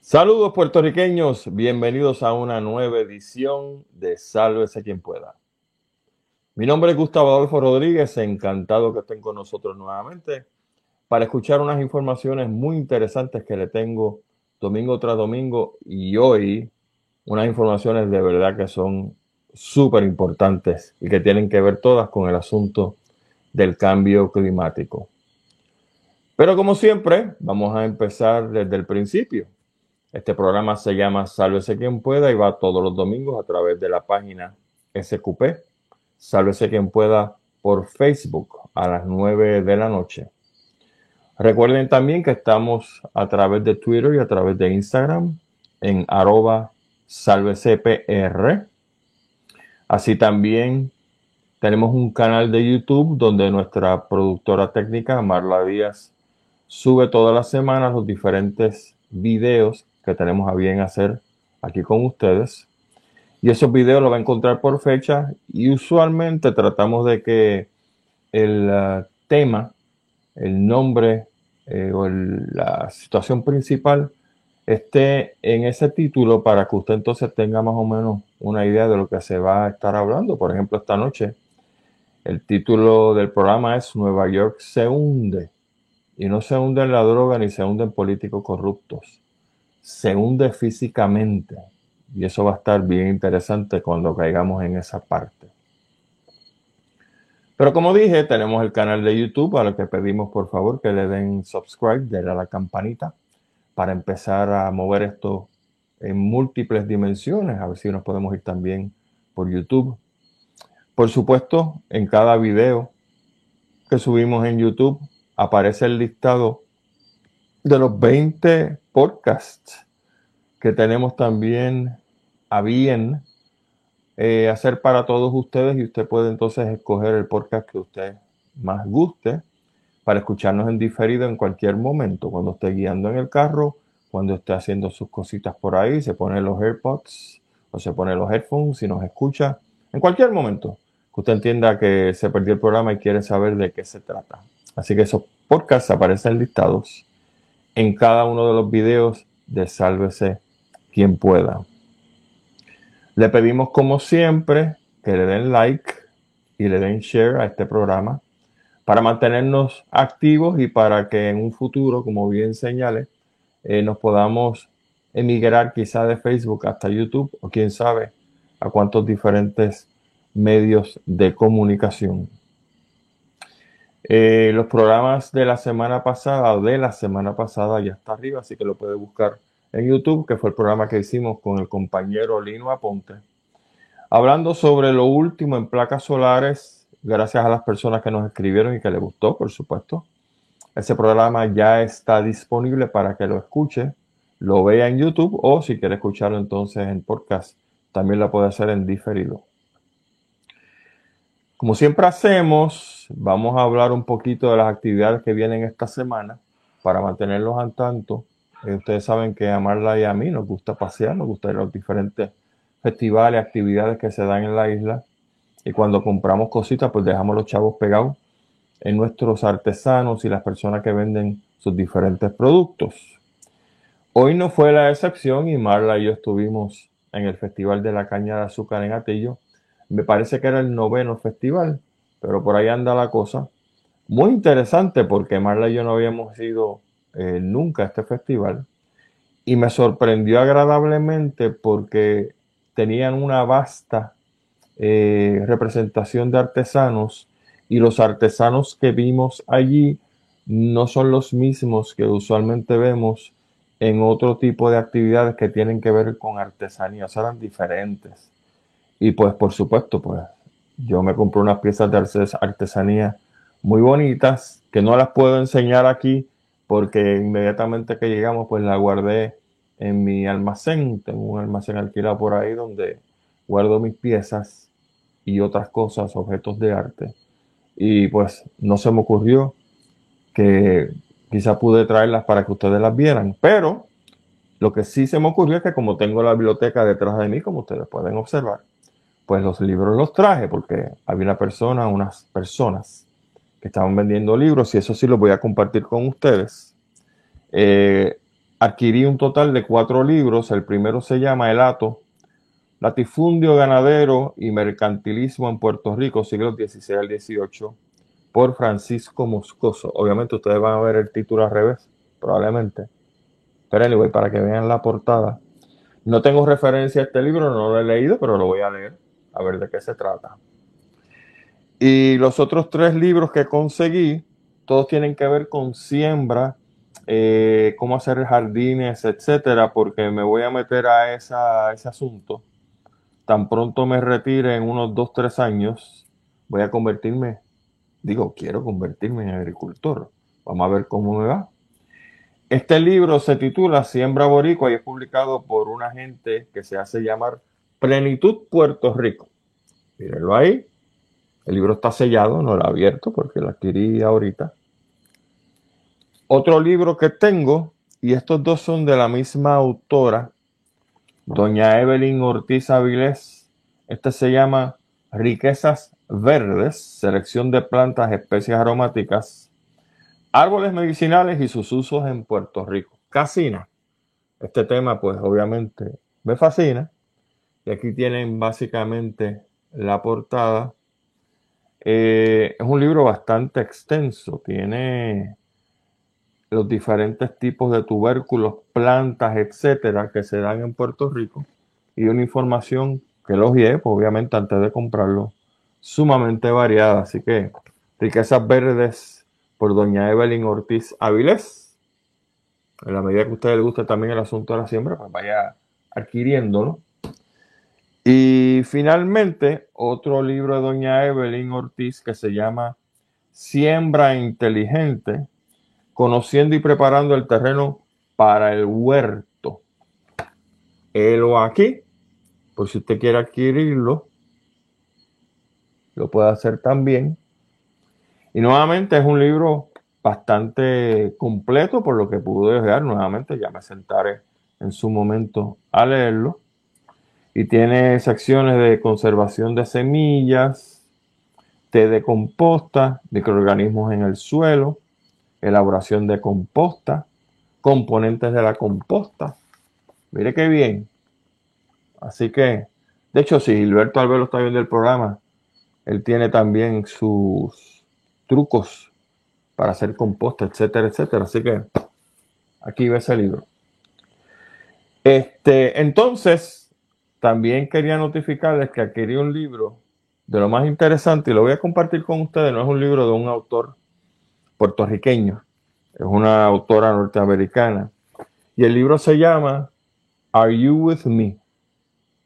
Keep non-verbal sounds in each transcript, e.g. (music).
Saludos puertorriqueños, bienvenidos a una nueva edición de Sálvese quien pueda. Mi nombre es Gustavo Adolfo Rodríguez, encantado que estén con nosotros nuevamente para escuchar unas informaciones muy interesantes que le tengo domingo tras domingo y hoy unas informaciones de verdad que son súper importantes y que tienen que ver todas con el asunto del cambio climático. Pero como siempre, vamos a empezar desde el principio. Este programa se llama Sálvese quien pueda y va todos los domingos a través de la página SQP. Sálvese quien pueda por Facebook a las 9 de la noche. Recuerden también que estamos a través de Twitter y a través de Instagram en arroba sálvecpr. Así también tenemos un canal de YouTube donde nuestra productora técnica, Marla Díaz, sube todas las semanas los diferentes videos que tenemos a bien hacer aquí con ustedes. Y esos videos los va a encontrar por fecha y usualmente tratamos de que el uh, tema, el nombre eh, o la situación principal esté en ese título para que usted entonces tenga más o menos una idea de lo que se va a estar hablando. Por ejemplo, esta noche el título del programa es Nueva York se hunde. Y no se hunde en la droga ni se hunde en políticos corruptos se hunde físicamente. Y eso va a estar bien interesante cuando caigamos en esa parte. Pero como dije, tenemos el canal de YouTube a lo que pedimos por favor que le den subscribe, denle a la campanita para empezar a mover esto en múltiples dimensiones. A ver si nos podemos ir también por YouTube. Por supuesto, en cada video que subimos en YouTube aparece el listado de los 20 podcasts que tenemos también a bien eh, hacer para todos ustedes y usted puede entonces escoger el podcast que usted más guste para escucharnos en diferido en cualquier momento, cuando esté guiando en el carro, cuando esté haciendo sus cositas por ahí, se pone los AirPods o se pone los headphones y nos escucha en cualquier momento que usted entienda que se perdió el programa y quiere saber de qué se trata. Así que esos podcasts aparecen listados en cada uno de los videos de Sálvese quien pueda. Le pedimos como siempre que le den like y le den share a este programa para mantenernos activos y para que en un futuro, como bien señale, eh, nos podamos emigrar quizá de Facebook hasta YouTube o quién sabe a cuántos diferentes medios de comunicación. Eh, los programas de la semana pasada o de la semana pasada ya está arriba, así que lo puede buscar en YouTube, que fue el programa que hicimos con el compañero Lino Aponte, hablando sobre lo último en placas solares, gracias a las personas que nos escribieron y que le gustó, por supuesto. Ese programa ya está disponible para que lo escuche, lo vea en YouTube o si quiere escucharlo entonces en podcast, también lo puede hacer en diferido. Como siempre hacemos, vamos a hablar un poquito de las actividades que vienen esta semana para mantenerlos al tanto. Eh, ustedes saben que a Marla y a mí nos gusta pasear, nos gustan los diferentes festivales, actividades que se dan en la isla. Y cuando compramos cositas, pues dejamos los chavos pegados en nuestros artesanos y las personas que venden sus diferentes productos. Hoy no fue la excepción y Marla y yo estuvimos en el Festival de la Caña de Azúcar en Atillo me parece que era el noveno festival, pero por ahí anda la cosa. Muy interesante porque Marla y yo no habíamos ido eh, nunca a este festival y me sorprendió agradablemente porque tenían una vasta eh, representación de artesanos y los artesanos que vimos allí no son los mismos que usualmente vemos en otro tipo de actividades que tienen que ver con artesanía, eran diferentes. Y pues por supuesto, pues yo me compré unas piezas de artesanía muy bonitas que no las puedo enseñar aquí porque inmediatamente que llegamos pues la guardé en mi almacén. Tengo un almacén alquilado por ahí donde guardo mis piezas y otras cosas, objetos de arte. Y pues no se me ocurrió que quizá pude traerlas para que ustedes las vieran. Pero lo que sí se me ocurrió es que como tengo la biblioteca detrás de mí, como ustedes pueden observar, pues los libros los traje porque había una persona, unas personas que estaban vendiendo libros y eso sí los voy a compartir con ustedes. Eh, adquirí un total de cuatro libros. El primero se llama El Hato, Latifundio Ganadero y Mercantilismo en Puerto Rico, siglos XVI al XVIII, por Francisco Moscoso. Obviamente ustedes van a ver el título al revés, probablemente. Pero anyway, para que vean la portada. No tengo referencia a este libro, no lo he leído, pero lo voy a leer a ver de qué se trata. Y los otros tres libros que conseguí, todos tienen que ver con siembra, eh, cómo hacer jardines, etcétera, porque me voy a meter a esa, ese asunto. Tan pronto me retire en unos dos, tres años, voy a convertirme, digo, quiero convertirme en agricultor. Vamos a ver cómo me va. Este libro se titula Siembra Boricua y es publicado por una gente que se hace llamar Plenitud Puerto Rico. Mírenlo ahí. El libro está sellado, no lo he abierto porque lo adquirí ahorita. Otro libro que tengo, y estos dos son de la misma autora, doña Evelyn Ortiz Avilés. Este se llama Riquezas Verdes, selección de plantas, especies aromáticas, árboles medicinales y sus usos en Puerto Rico. Casina. Este tema, pues obviamente me fascina. Y aquí tienen básicamente la portada. Eh, es un libro bastante extenso. Tiene los diferentes tipos de tubérculos, plantas, etcétera, que se dan en Puerto Rico. Y una información que los pues, obviamente, antes de comprarlo, sumamente variada. Así que, riquezas verdes por doña Evelyn Ortiz Avilés. En la medida que a usted le guste también el asunto de la siembra, pues vaya adquiriéndolo. Y finalmente, otro libro de doña Evelyn Ortiz que se llama Siembra Inteligente, conociendo y preparando el terreno para el huerto. Helo aquí, pues si usted quiere adquirirlo, lo puede hacer también. Y nuevamente es un libro bastante completo por lo que pude ver. Nuevamente ya me sentaré en su momento a leerlo y tiene secciones de conservación de semillas, té de composta, microorganismos en el suelo, elaboración de composta, componentes de la composta. Mire qué bien. Así que, de hecho, si Gilberto Albelo está viendo el programa, él tiene también sus trucos para hacer composta, etcétera, etcétera. Así que aquí ve ese libro. Este, entonces, también quería notificarles que adquirí un libro de lo más interesante y lo voy a compartir con ustedes. No es un libro de un autor puertorriqueño, es una autora norteamericana. Y el libro se llama Are You With Me?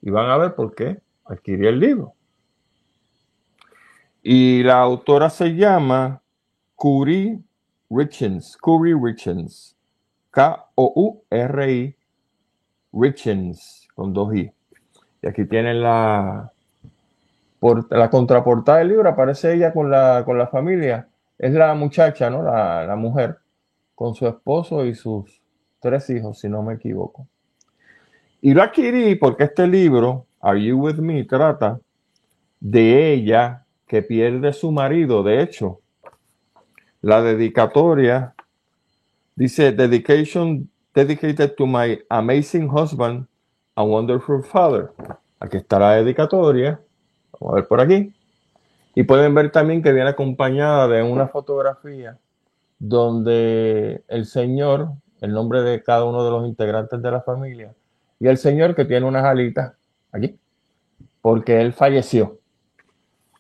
Y van a ver por qué adquirí el libro. Y la autora se llama Curry Richens, Curry Richens, K-O-U-R-I Richens, con dos I. Y aquí tienen la, la contraportada del libro, aparece ella con la, con la familia. Es la muchacha, ¿no? La, la mujer, con su esposo y sus tres hijos, si no me equivoco. Y lo adquirí porque este libro, Are You With Me, trata de ella que pierde su marido. De hecho, la dedicatoria dice, Dedication dedicated to my amazing husband a Wonderful Father. Aquí está la dedicatoria. Vamos a ver por aquí. Y pueden ver también que viene acompañada de una fotografía donde el Señor, el nombre de cada uno de los integrantes de la familia, y el Señor que tiene unas alitas aquí, porque él falleció.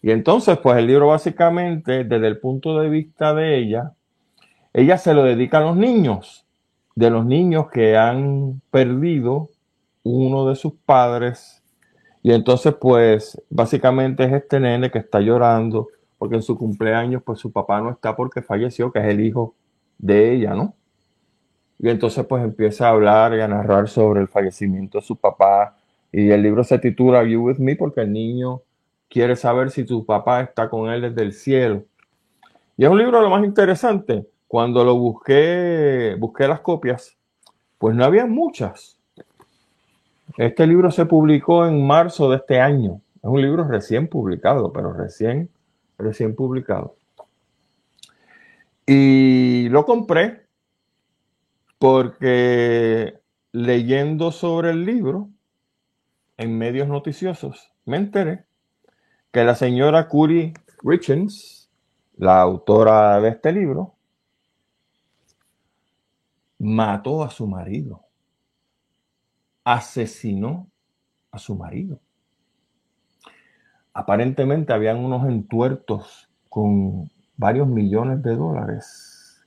Y entonces, pues el libro básicamente, desde el punto de vista de ella, ella se lo dedica a los niños, de los niños que han perdido uno de sus padres. Y entonces, pues, básicamente es este nene que está llorando porque en su cumpleaños, pues su papá no está porque falleció, que es el hijo de ella, ¿no? Y entonces, pues empieza a hablar y a narrar sobre el fallecimiento de su papá. Y el libro se titula You With Me porque el niño quiere saber si su papá está con él desde el cielo. Y es un libro lo más interesante. Cuando lo busqué, busqué las copias, pues no había muchas. Este libro se publicó en marzo de este año, Es un libro recién publicado, pero recién, recién publicado. Y lo compré porque leyendo sobre el libro en medios noticiosos me enteré que la señora Curie Richens, la autora de este libro, mató a su marido, asesinó a su marido. Aparentemente habían unos entuertos con varios millones de dólares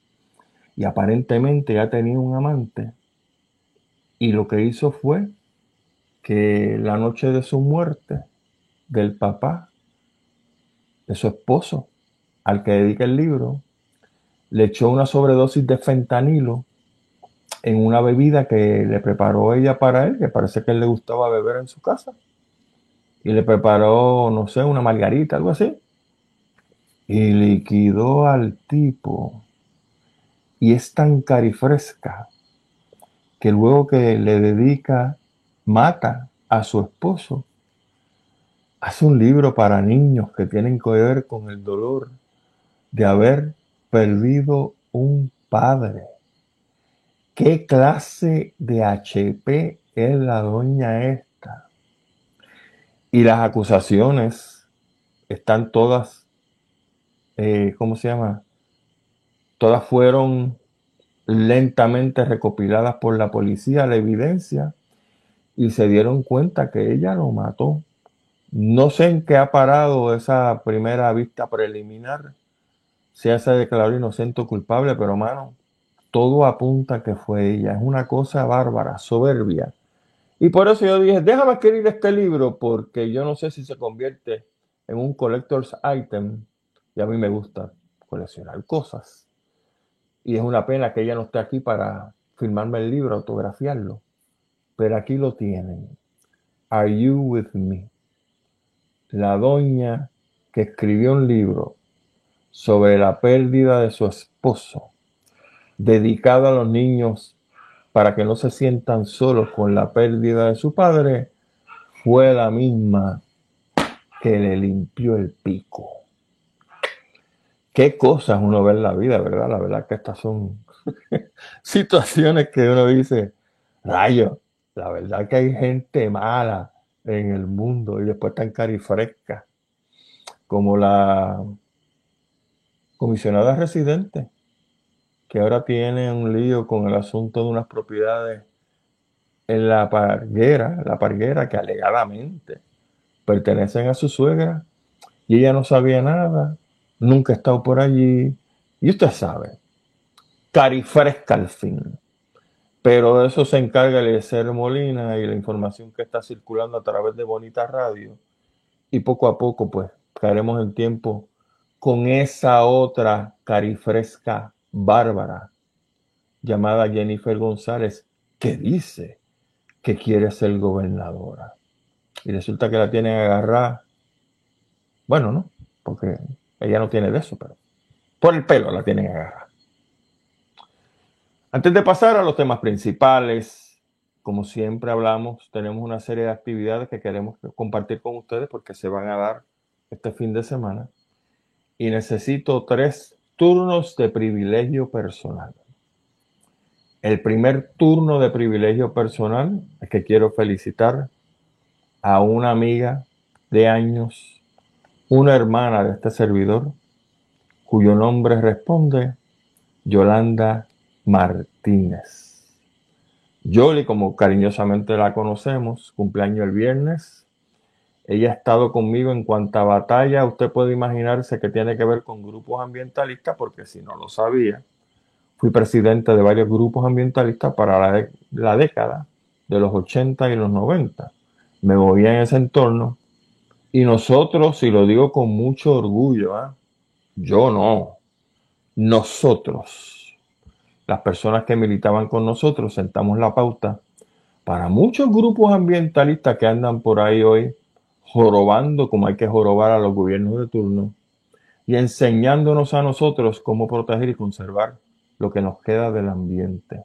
y aparentemente ya tenía un amante y lo que hizo fue que la noche de su muerte del papá de su esposo al que dedica el libro le echó una sobredosis de fentanilo en una bebida que le preparó ella para él, que parece que él le gustaba beber en su casa. Y le preparó, no sé, una margarita, algo así. Y liquidó al tipo. Y es tan carifresca que luego que le dedica, mata a su esposo, hace un libro para niños que tienen que ver con el dolor de haber perdido un padre. ¿Qué clase de HP es la doña esta? Y las acusaciones están todas, eh, ¿cómo se llama? Todas fueron lentamente recopiladas por la policía, la evidencia, y se dieron cuenta que ella lo mató. No sé en qué ha parado esa primera vista preliminar, si se declaró inocente o culpable, pero mano, todo apunta que fue ella. Es una cosa bárbara, soberbia. Y por eso yo dije, déjame escribir este libro porque yo no sé si se convierte en un collector's item y a mí me gusta coleccionar cosas. Y es una pena que ella no esté aquí para firmarme el libro, autografiarlo. Pero aquí lo tienen. Are You With Me? La doña que escribió un libro sobre la pérdida de su esposo dedicado a los niños para que no se sientan solos con la pérdida de su padre, fue la misma que le limpió el pico. Qué cosas uno ve en la vida, ¿verdad? La verdad que estas son (laughs) situaciones que uno dice, rayo, la verdad que hay gente mala en el mundo y después tan carifresca como la comisionada residente que ahora tiene un lío con el asunto de unas propiedades en la parguera, la parguera que alegadamente pertenecen a su suegra y ella no sabía nada, nunca ha estado por allí y usted sabe, carifresca al fin. Pero de eso se encarga el ser Molina y la información que está circulando a través de Bonita Radio. Y poco a poco, pues, caeremos en tiempo con esa otra carifresca bárbara llamada Jennifer González que dice que quiere ser gobernadora. Y resulta que la tienen agarrada. Bueno, no, porque ella no tiene de eso, pero por el pelo la tienen agarrada. Antes de pasar a los temas principales, como siempre hablamos, tenemos una serie de actividades que queremos compartir con ustedes porque se van a dar este fin de semana. Y necesito tres turnos de privilegio personal. El primer turno de privilegio personal es que quiero felicitar a una amiga de años, una hermana de este servidor, cuyo nombre responde Yolanda Martínez. Yoli, como cariñosamente la conocemos, cumpleaños el viernes, ella ha estado conmigo en cuanta batalla usted puede imaginarse que tiene que ver con grupos ambientalistas, porque si no lo sabía, fui presidente de varios grupos ambientalistas para la, década de los 80 y los 90. Me movía en ese entorno y nosotros, y lo digo con mucho orgullo, ¿ah? yo no, nosotros, las personas que militaban con nosotros, sentamos la pauta para muchos grupos ambientalistas que andan por ahí hoy jorobando como hay que jorobar a los gobiernos de turno y enseñándonos a nosotros cómo proteger y conservar lo que nos queda del ambiente.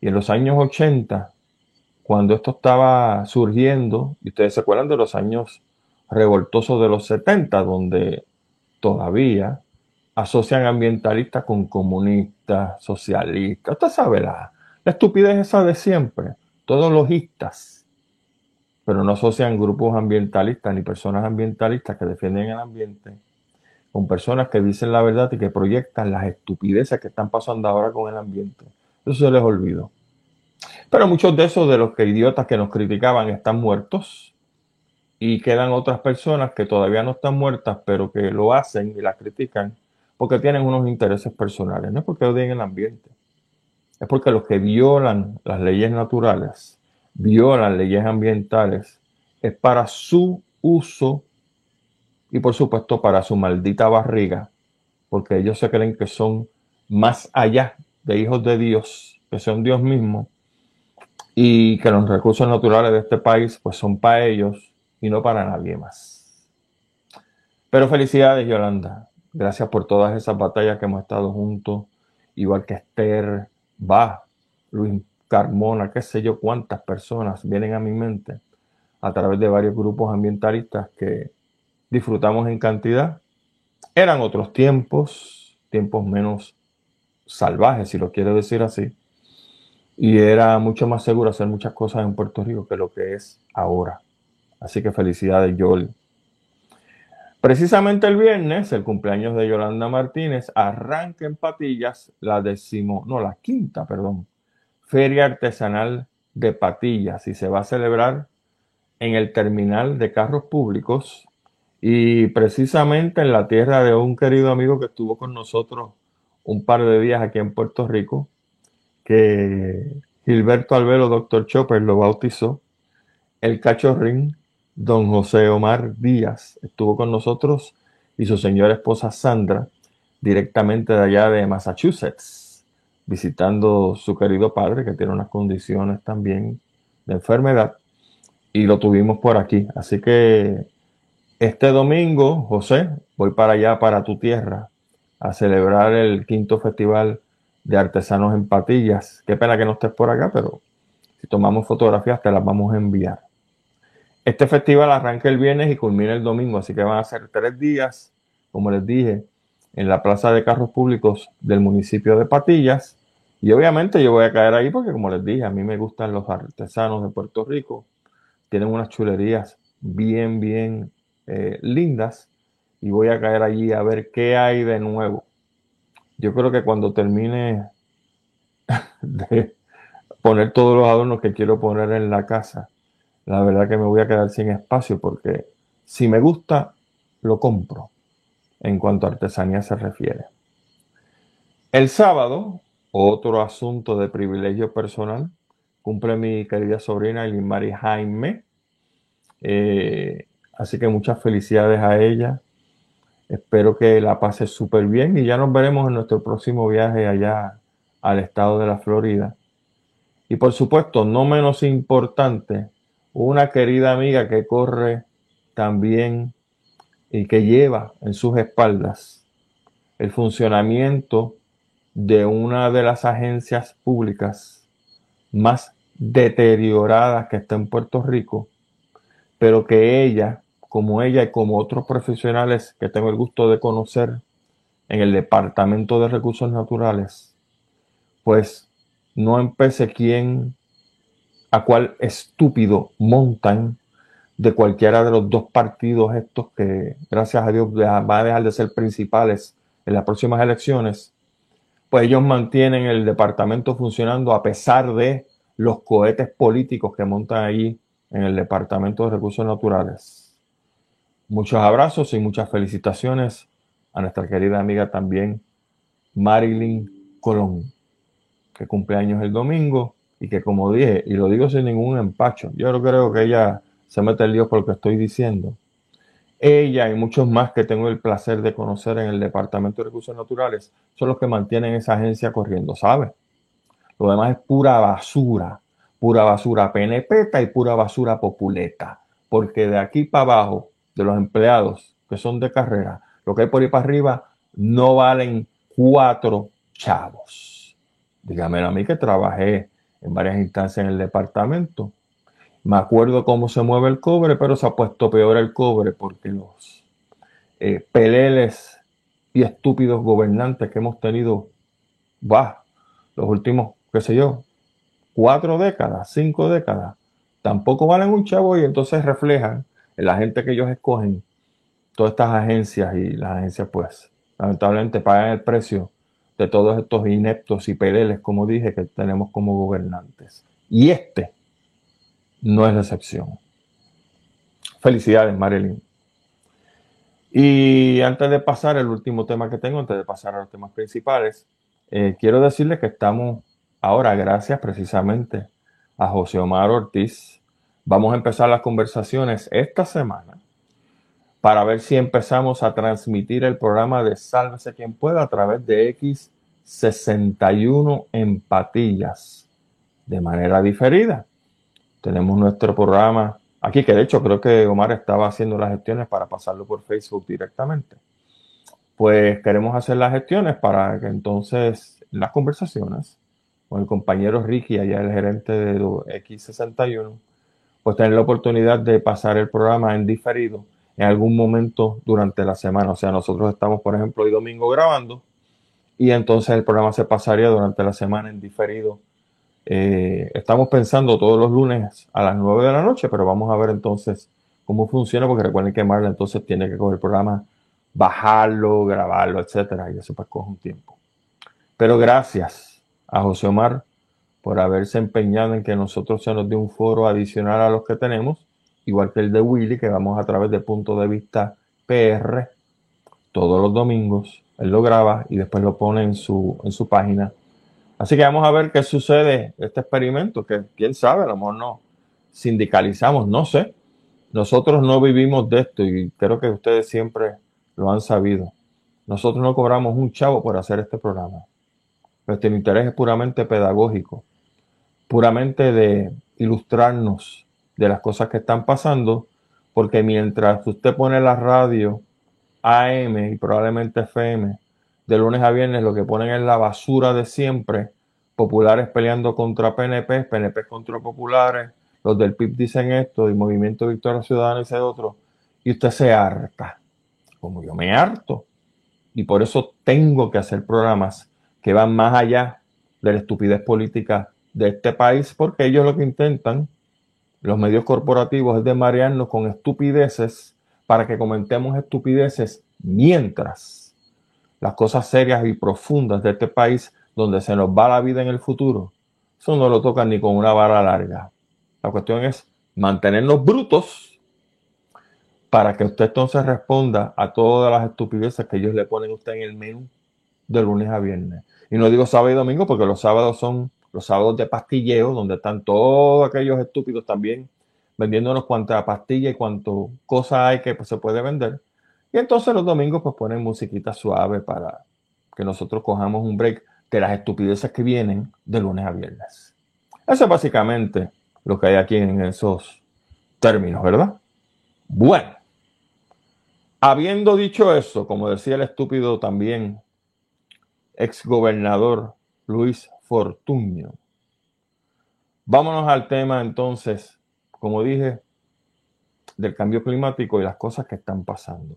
Y en los años 80, cuando esto estaba surgiendo, y ustedes se acuerdan de los años revoltosos de los 70, donde todavía asocian ambientalistas con comunistas, socialistas. Usted sabe la, la estupidez esa de siempre, todos logistas, pero no asocian grupos ambientalistas ni personas ambientalistas que defienden el ambiente con personas que dicen la verdad y que proyectan las estupideces que están pasando ahora con el ambiente. Eso se les olvidó. Pero muchos de esos de los que idiotas que nos criticaban están muertos y quedan otras personas que todavía no están muertas, pero que lo hacen y las critican porque tienen unos intereses personales, no es porque odien el ambiente, es porque los que violan las leyes naturales, violan leyes ambientales, es para su uso y por supuesto para su maldita barriga, porque ellos se creen que son más allá de hijos de Dios, que son Dios mismo, y que los recursos naturales de este país pues son para ellos y no para nadie más. Pero felicidades Yolanda, gracias por todas esas batallas que hemos estado juntos, igual que Esther, Va, Luis Carmona, qué sé yo cuántas personas vienen a mi mente a través de varios grupos ambientalistas que disfrutamos en cantidad. Eran otros tiempos, tiempos menos salvajes, si lo quiero decir así, y era mucho más seguro hacer muchas cosas en Puerto Rico que lo que es ahora. Así que felicidades, Yoli. Precisamente el viernes, el cumpleaños de Yolanda Martínez, arranca en Patillas la décimo, no, la quinta, perdón, Feria Artesanal de Patillas y se va a celebrar en el terminal de carros públicos y precisamente en la tierra de un querido amigo que estuvo con nosotros un par de días aquí en Puerto Rico, que Gilberto Albelo, doctor Chopper, lo bautizó. El cachorrín, don José Omar Díaz, estuvo con nosotros y su señora esposa Sandra, directamente de allá de Massachusetts, visitando su querido padre, que tiene unas condiciones también de enfermedad, y lo tuvimos por aquí. Así que este domingo, José, voy para allá, para tu tierra, a celebrar el quinto festival de artesanos en patillas. Qué pena que no estés por acá, pero si tomamos fotografías te las vamos a enviar. Este festival arranca el viernes y culmina el domingo, así que van a ser tres días, como les dije, en la Plaza de Carros Públicos del municipio de Patillas. Y obviamente yo voy a caer ahí porque, como les dije, a mí me gustan los artesanos de Puerto Rico. Tienen unas chulerías bien, bien eh, lindas. Y voy a caer allí a ver qué hay de nuevo yo creo que cuando termine (laughs) de poner todos los adornos que quiero poner en la casa, la verdad que me voy a quedar sin espacio porque si me gusta, lo compro en cuanto a artesanía se refiere. El sábado, otro asunto de privilegio personal, cumple mi querida sobrina Elimari Jaime. Eh, así que muchas felicidades a ella Espero que la pase súper bien y ya nos veremos en nuestro próximo viaje allá al estado de la Florida. Y por supuesto, no menos importante, una querida amiga que corre también y que lleva en sus espaldas el funcionamiento de una de las agencias públicas más deterioradas que está en Puerto Rico, pero que ella como ella y como otros profesionales que tengo el gusto de conocer en el Departamento de Recursos Naturales, pues no empecé quién, a cuál estúpido montan de cualquiera de los dos partidos estos que, gracias a Dios, va a dejar de ser principales en las próximas elecciones, pues ellos mantienen el departamento funcionando a pesar de los cohetes políticos que montan allí en el Departamento de Recursos Naturales. Muchos abrazos y muchas felicitaciones a nuestra querida amiga también Marilyn Colón, que cumple años el domingo y que como dije, y lo digo sin ningún empacho, yo creo que ella se mete el lío por lo que estoy diciendo. Ella y muchos más que tengo el placer de conocer en el Departamento de Recursos Naturales son los que mantienen esa agencia corriendo, ¿sabe? Lo demás es pura basura, pura basura penepeta y pura basura populeta, porque de aquí para abajo de los empleados que son de carrera, lo que hay por ahí para arriba, no valen cuatro chavos. Dígame a mí que trabajé en varias instancias en el departamento Me acuerdo cómo se mueve el cobre, pero se ha puesto peor el cobre porque los eh, peleles y estúpidos gobernantes que hemos tenido, va, los últimos, qué sé yo, cuatro décadas, cinco décadas, tampoco valen un chavo y entonces reflejan en la gente que ellos escogen todas estas agencias y las agencias pues lamentablemente pagan el precio de todos estos ineptos y peleles, como dije, que tenemos como gobernantes. Y este no es la excepción. Felicidades, Marilyn. Y antes de pasar el último tema que tengo, antes de pasar a los temas principales, eh, quiero decirles que estamos ahora, gracias precisamente a José Omar Ortiz, vamos a empezar las conversaciones esta semana para ver si empezamos a transmitir el programa de Sálvese quien pueda a través de X61 Empatillas de manera diferida. Tenemos nuestro programa aquí, que de hecho creo que Omar estaba haciendo las gestiones para pasarlo por Facebook directamente. Pues queremos hacer las gestiones para que entonces las conversaciones con el compañero Ricky, allá el gerente de X61, pues tener la oportunidad de pasar el programa en diferido en algún momento durante la semana. O sea, nosotros estamos, por ejemplo, hoy domingo grabando y entonces el programa se pasaría durante la semana en diferido. Eh, estamos pensando todos los lunes a las 9 de la noche, pero vamos a ver entonces cómo funciona, porque recuerden que Marla entonces tiene que coger el programa, bajarlo, grabarlo, etcétera, y eso pues coge un tiempo. Pero gracias a José Omar por haberse empeñado en que nosotros se nos dé un foro adicional a los que tenemos igual que el de Willy, que vamos a través de punto de vista PR todos los domingos. Él lo graba y después lo pone en su, en su página. Así que vamos a ver qué sucede este experimento, que quién sabe, a lo mejor no sindicalizamos, no sé. Nosotros no vivimos de esto y creo que ustedes siempre lo han sabido. Nosotros no cobramos un chavo por hacer este programa. Nuestro interés es puramente pedagógico, puramente de ilustrarnos de las cosas que están pasando, porque mientras usted pone la radio AM y probablemente FM, de lunes a viernes lo que ponen es la basura de siempre, populares peleando contra PNP, PNP contra populares, los del PIB dicen esto, y Movimiento Victoria Ciudadana dice otro, y usted se harta, como yo me harto, y por eso tengo que hacer programas que van más allá de la estupidez política de este país, porque ellos lo que intentan los medios corporativos es de marearnos con estupideces para que comentemos estupideces mientras las cosas serias y profundas de este país donde se nos va la vida en el futuro, eso no lo tocan ni con una vara larga. La cuestión es mantenernos brutos para que usted entonces responda a todas las estupideces que ellos le ponen a usted en el menú de lunes a viernes. Y no digo sábado y domingo porque los sábados son los sábados de pastilleo, donde están todos aquellos estúpidos también vendiéndonos cuánta pastilla y cuánto cosa hay que se puede vender. Y entonces los domingos pues ponen musiquita suave para que nosotros cojamos un break de las estupideces que vienen de lunes a viernes. Eso es básicamente lo que hay aquí en esos términos, ¿verdad? Bueno, habiendo dicho eso, como decía el estúpido también exgobernador Luis Fortunio. Vámonos al tema entonces, como dije, del cambio climático y las cosas que están pasando.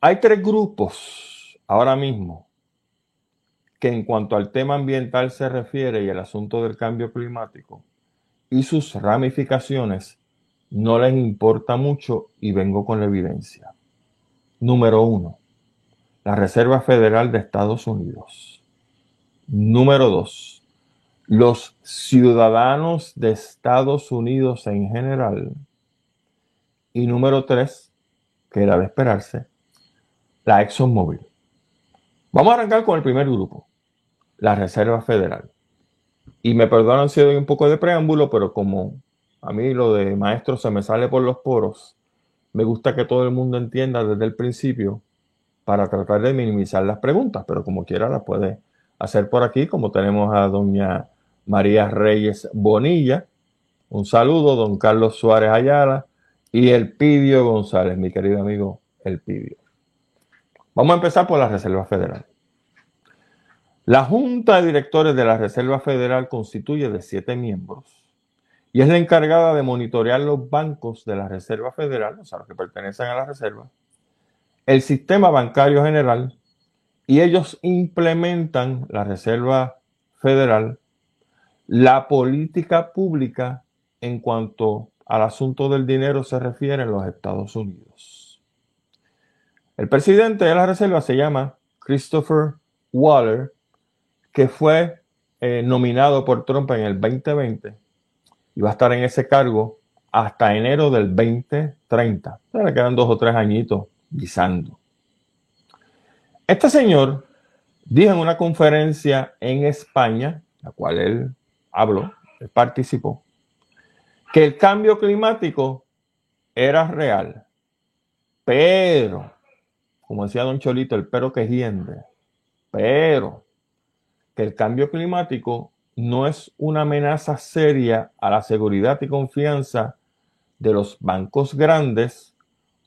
Hay tres grupos ahora mismo que en cuanto al tema ambiental se refiere y el asunto del cambio climático y sus ramificaciones no les importa mucho y vengo con la evidencia. Número uno, la Reserva Federal de Estados Unidos. Número dos, los ciudadanos de Estados Unidos en general. Y número tres, que era de esperarse, la ExxonMobil. Vamos a arrancar con el primer grupo, la Reserva Federal. Y me perdonan si doy un poco de preámbulo, pero como a mí lo de maestro se me sale por los poros, me gusta que todo el mundo entienda desde el principio para tratar de minimizar las preguntas, pero como quiera las puede hacer por aquí, como tenemos a doña María Reyes Bonilla. Un saludo, don Carlos Suárez Ayala y el Pidio González, mi querido amigo El Pidio. Vamos a empezar por la Reserva Federal. La Junta de Directores de la Reserva Federal constituye de siete miembros y es la encargada de monitorear los bancos de la Reserva Federal, o sea, los que pertenecen a la Reserva, el sistema bancario general, y ellos implementan la Reserva Federal, la política pública en cuanto al asunto del dinero se refiere en los Estados Unidos. El presidente de la Reserva se llama Christopher Waller, que fue eh, nominado por Trump en el 2020 y va a estar en ese cargo hasta enero del 2030. le quedan dos o tres añitos guisando. Este señor dijo en una conferencia en España, la cual él habló, él participó, que el cambio climático era real, pero, como decía don Cholito, el pero que hiende, pero que el cambio climático no es una amenaza seria a la seguridad y confianza de los bancos grandes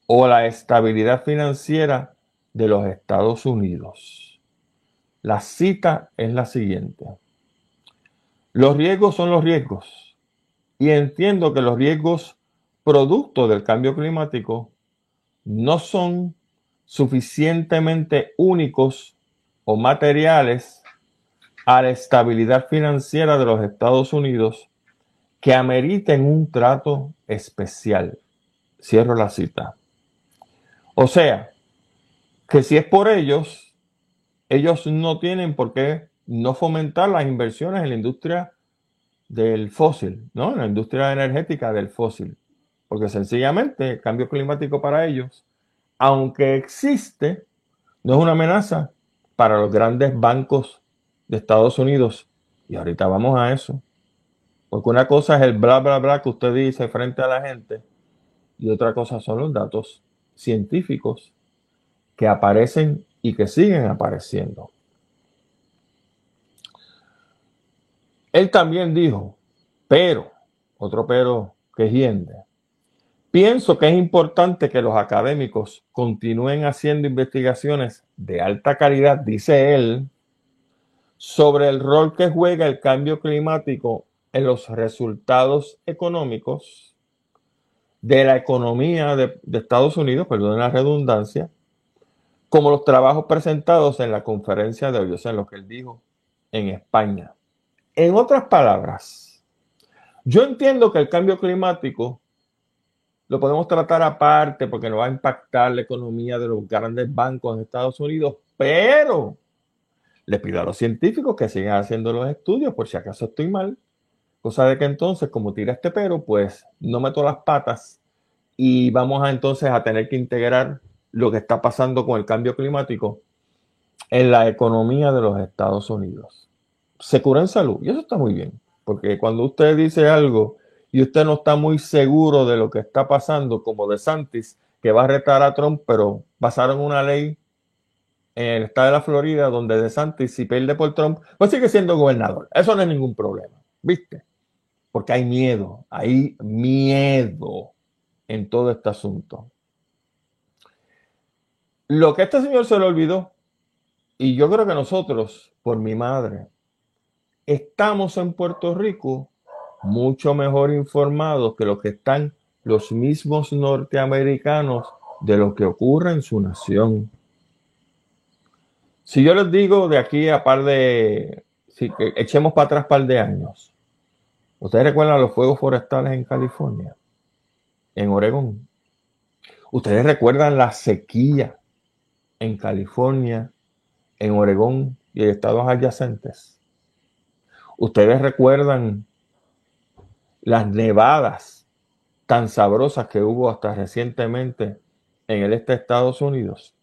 o la estabilidad financiera de los Estados Unidos. La cita es la siguiente. Los riesgos son los riesgos y entiendo que los riesgos producto del cambio climático no son suficientemente únicos o materiales a la estabilidad financiera de los Estados Unidos que ameriten un trato especial. Cierro la cita. O sea, que si es por ellos, ellos no tienen por qué no fomentar las inversiones en la industria del fósil, ¿no? En la industria energética del fósil. Porque sencillamente el cambio climático para ellos, aunque existe, no es una amenaza para los grandes bancos de Estados Unidos. Y ahorita vamos a eso. Porque una cosa es el bla, bla, bla que usted dice frente a la gente y otra cosa son los datos científicos que aparecen y que siguen apareciendo. Él también dijo, pero, otro pero que hiende, pienso que es importante que los académicos continúen haciendo investigaciones de alta calidad, dice él, sobre el rol que juega el cambio climático en los resultados económicos de la economía de, Estados Unidos, perdón la redundancia, como los trabajos presentados en la conferencia de hoy, o lo que él dijo en España. En otras palabras, yo entiendo que el cambio climático lo podemos tratar aparte porque no va a impactar la economía de los grandes bancos en Estados Unidos, pero le pido a los científicos que sigan haciendo los estudios por si acaso estoy mal. Cosa de que entonces, como tira este pero, pues no meto las patas y vamos a entonces a tener que integrar lo que está pasando con el cambio climático en la economía de los Estados Unidos. Se cura en salud y eso está muy bien, porque cuando usted dice algo y usted no está muy seguro de lo que está pasando, como de Santis, que va a retar a Trump, pero basaron una ley en el estado de la Florida, donde DeSantis, si pierde por Trump, pues sigue siendo gobernador. Eso no es ningún problema, ¿viste? Porque hay miedo, hay miedo en todo este asunto. Lo que este señor se le olvidó, y yo creo que nosotros, por mi madre, estamos en Puerto Rico mucho mejor informados que los que están los mismos norteamericanos de lo que ocurre en su nación. Si yo les digo de aquí a par de, si echemos para atrás par de años, ¿ustedes recuerdan los fuegos forestales en California? En Oregón. ¿Ustedes recuerdan la sequía en California, en Oregón y en estados adyacentes? ¿Ustedes recuerdan las nevadas tan sabrosas que hubo hasta recientemente en el este de Estados Unidos?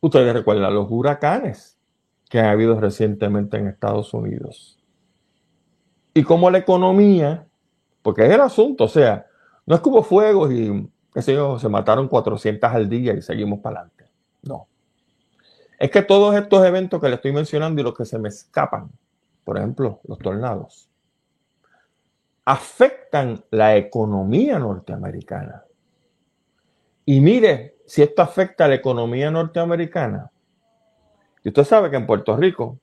Ustedes recuerdan los huracanes que han habido recientemente en Estados Unidos. Y como la economía, porque es el asunto, o sea, no es que hubo fuegos y se mataron 400 al día y seguimos para adelante. No. Es que todos estos eventos que le estoy mencionando y los que se me escapan, por ejemplo, los tornados, afectan la economía norteamericana. Y mire, si esto afecta a la economía norteamericana, y usted sabe que en Puerto Rico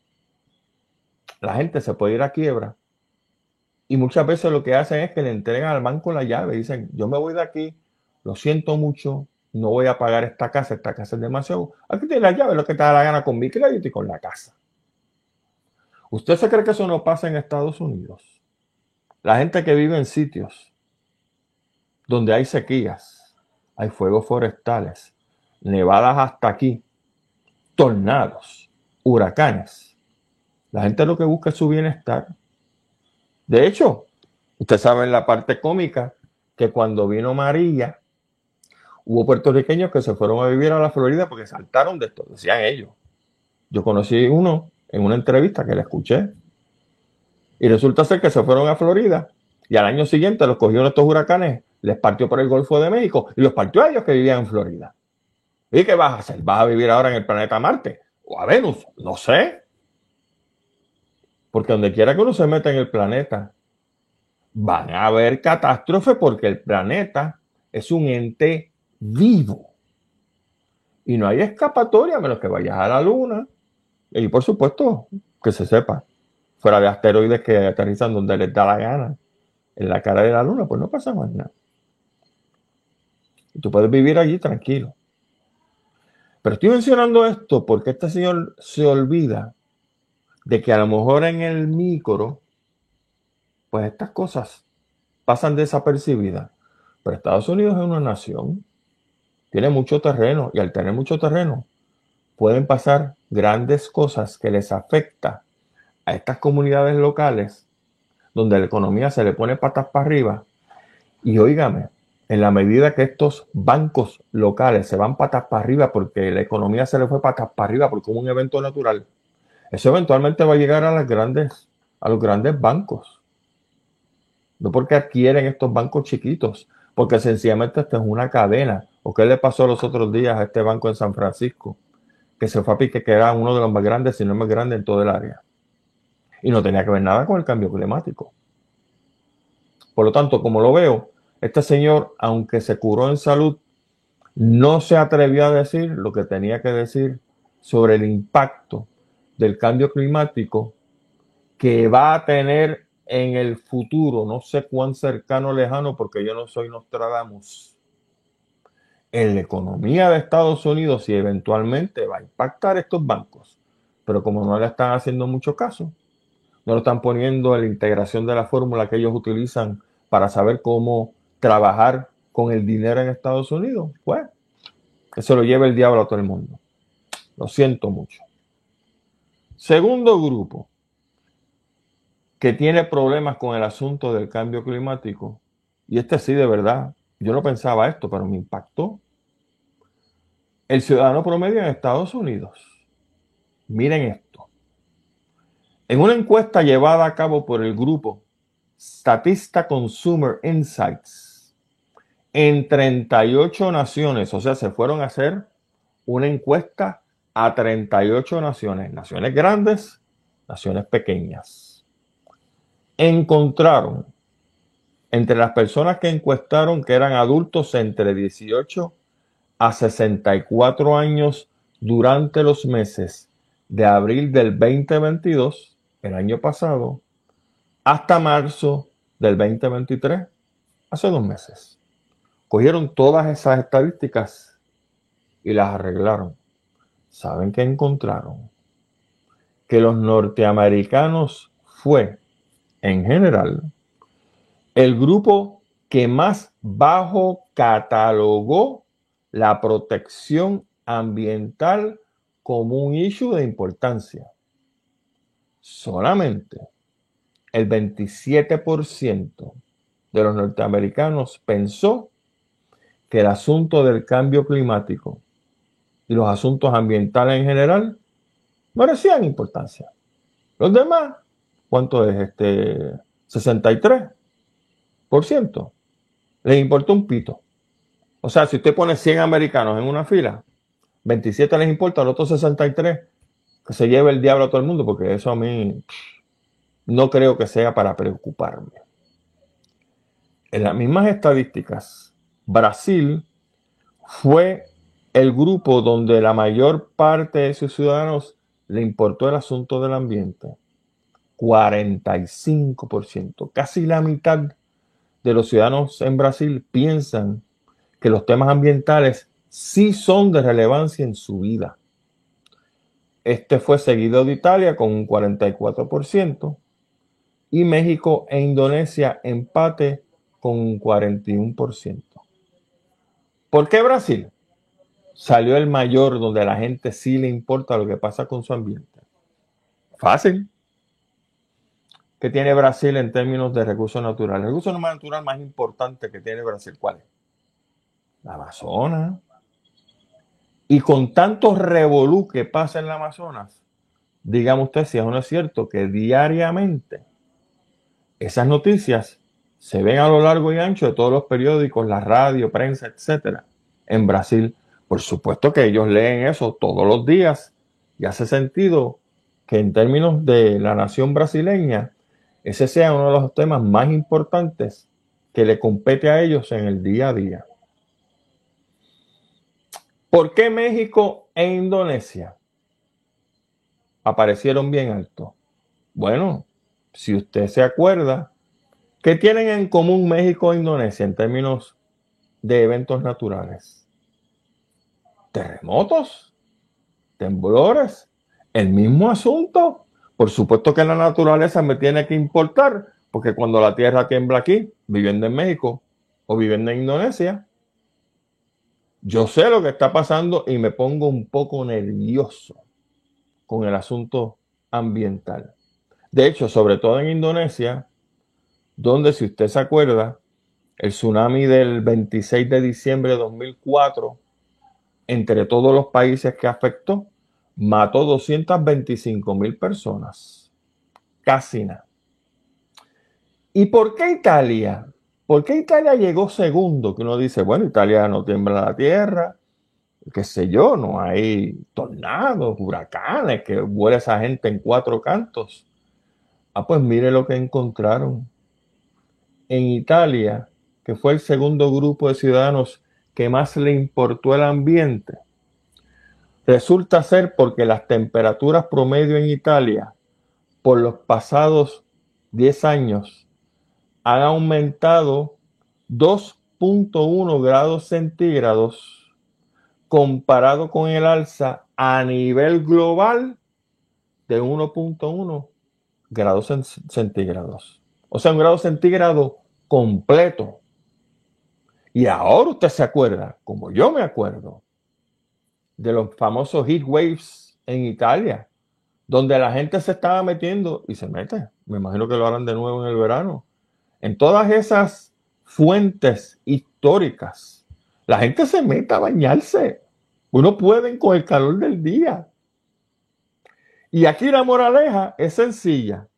la gente se puede ir a quiebra Y muchas veces lo que hacen es que le entregan al banco la llave. Dicen, yo me voy de aquí, lo siento mucho, no voy a pagar esta casa, esta casa es demasiado. Aquí tiene la llave, lo que te da la gana con mi crédito y con la casa. ¿Usted se cree que eso no pasa en Estados Unidos? La gente que vive en sitios donde hay sequías, hay fuegos forestales, nevadas hasta aquí, tornados, huracanes. La gente lo que busca es su bienestar. De hecho, usted sabe en la parte cómica que cuando vino María, hubo puertorriqueños que se fueron a vivir a la Florida porque saltaron de esto, decían ellos. Yo conocí uno en una entrevista que le escuché y resulta ser que se fueron a Florida y al año siguiente los cogieron estos huracanes, les partió por el Golfo de México y los partió a ellos que vivían en Florida. ¿Y qué vas a hacer? ¿Vas a vivir ahora en el planeta Marte o a Venus? No sé. Porque donde quiera que uno se meta en el planeta, van a haber catástrofes porque el planeta es un ente vivo. Y no hay escapatoria menos que vayas a la luna. Y por supuesto, que se sepa, fuera de asteroides que aterrizan donde les da la gana, en la cara de la luna, pues no pasa más nada. Y tú puedes vivir allí tranquilo. Pero estoy mencionando esto porque este señor se olvida de que a lo mejor en el micro, pues estas cosas pasan desapercibidas. Pero Estados Unidos es una nación, tiene mucho terreno y al tener mucho terreno pueden pasar grandes cosas que les afecta a estas comunidades locales donde la economía se le pone patas para arriba. Y oígame, en la medida que estos bancos locales se van patas para arriba porque la economía se le fue patas para arriba porque hubo un evento natural, eso eventualmente va a llegar a las grandes, a los grandes bancos. No porque adquieren estos bancos chiquitos, porque sencillamente esto es una cadena. ¿O qué le pasó los otros días a este banco en San Francisco? Que se fue a pique, que era uno de los más grandes, si no el más grande en todo el área y no tenía que ver nada con el cambio climático. Por lo tanto, como lo veo, este señor, aunque se curó en salud, no se atrevió a decir lo que tenía que decir sobre el impacto del cambio climático que va a tener en el futuro, no sé cuán cercano o lejano, porque yo no soy Nostradamus, en la economía de Estados Unidos y eventualmente va a impactar estos bancos. Pero como no le están haciendo mucho caso, no lo están poniendo en la integración de la fórmula que ellos utilizan para saber cómo trabajar con el dinero en Estados Unidos. Pues, que se lo lleve el diablo a todo el mundo. Lo siento mucho. Segundo grupo que tiene problemas con el asunto del cambio climático, y este sí de verdad, yo no pensaba esto, pero me impactó. El ciudadano promedio en Estados Unidos. Miren esto. En una encuesta llevada a cabo por el grupo Statista Consumer Insights en 38 naciones, o sea, se fueron a hacer una encuesta a 38 naciones, naciones grandes, naciones pequeñas. Encontraron entre las personas que encuestaron que eran adultos entre 18 a 64 años durante los meses de abril del 2022 el año pasado hasta marzo del 2023, hace dos meses. Cogieron todas esas estadísticas y las arreglaron. ¿Saben qué encontraron? Que los norteamericanos fue, en general, el grupo que más bajo catalogó la protección ambiental como un issue de importancia solamente el 27% de los norteamericanos pensó que el asunto del cambio climático y los asuntos ambientales en general merecían importancia. Los demás, ¿cuánto es? Este 63%. Les importó un pito. O sea, si usted pone 100 americanos en una fila, 27 les importa, los otros 63 que se lleve el diablo a todo el mundo, porque eso a mí no creo que sea para preocuparme. En las mismas estadísticas, Brasil fue el grupo donde la mayor parte de sus ciudadanos le importó el asunto del ambiente. 45%. Casi la mitad de los ciudadanos en Brasil piensan que los temas ambientales sí son de relevancia en su vida. Este fue seguido de Italia con un 44% y México e Indonesia empate con un 41%. ¿Por qué Brasil? Salió el mayor donde la gente sí le importa lo que pasa con su ambiente. Fácil. ¿Qué tiene Brasil en términos de recursos naturales? El recurso natural más importante que tiene Brasil, ¿cuál es? La Amazonas. Y con tantos revolú que pasa en la Amazonas, dígame usted si es o no es cierto que diariamente esas noticias se ven a lo largo y ancho de todos los periódicos, la radio, prensa, etcétera, en Brasil. Por supuesto que ellos leen eso todos los días y hace sentido que en términos de la nación brasileña, ese sea uno de los temas más importantes que le compete a ellos en el día a día. ¿Por qué México e Indonesia aparecieron bien alto? Bueno, si usted se acuerda, ¿qué tienen en común México e Indonesia en términos de eventos naturales? Terremotos, temblores, el mismo asunto. Por supuesto que la naturaleza me tiene que importar, porque cuando la tierra tiembla aquí, viviendo en México o viviendo en Indonesia, yo sé lo que está pasando y me pongo un poco nervioso con el asunto ambiental. De hecho, sobre todo en Indonesia, donde si usted se acuerda, el tsunami del 26 de diciembre de 2004, entre todos los países que afectó, mató 225 mil personas. Casi nada. ¿Y por qué Italia? ¿Por qué Italia llegó segundo? Que uno dice, bueno, Italia no tiembla la tierra, qué sé yo, no hay tornados, huracanes, que vuela esa gente en cuatro cantos. Ah, pues mire lo que encontraron. En Italia, que fue el segundo grupo de ciudadanos que más le importó el ambiente, resulta ser porque las temperaturas promedio en Italia por los pasados 10 años han aumentado 2.1 grados centígrados comparado con el alza a nivel global de 1.1 grados centígrados. O sea, un grado centígrado completo. Y ahora usted se acuerda, como yo me acuerdo, de los famosos heat waves en Italia, donde la gente se estaba metiendo y se mete. Me imagino que lo harán de nuevo en el verano en todas esas fuentes históricas, la gente se mete a bañarse. Uno puede con el calor del día. Y aquí la moraleja es sencilla.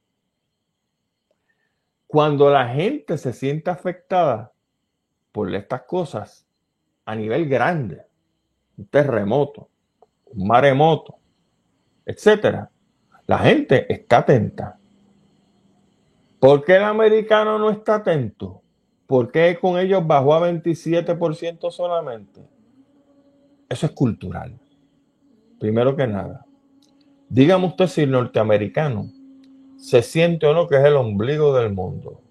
Cuando la gente se siente afectada por estas cosas a nivel grande, un terremoto, un maremoto, etcétera, la gente está atenta. ¿Por qué el americano no está atento? ¿Por qué con ellos bajó a 27% solamente? Eso es cultural. Primero que nada. Dígame usted si el norteamericano se siente o no que es el ombligo del mundo.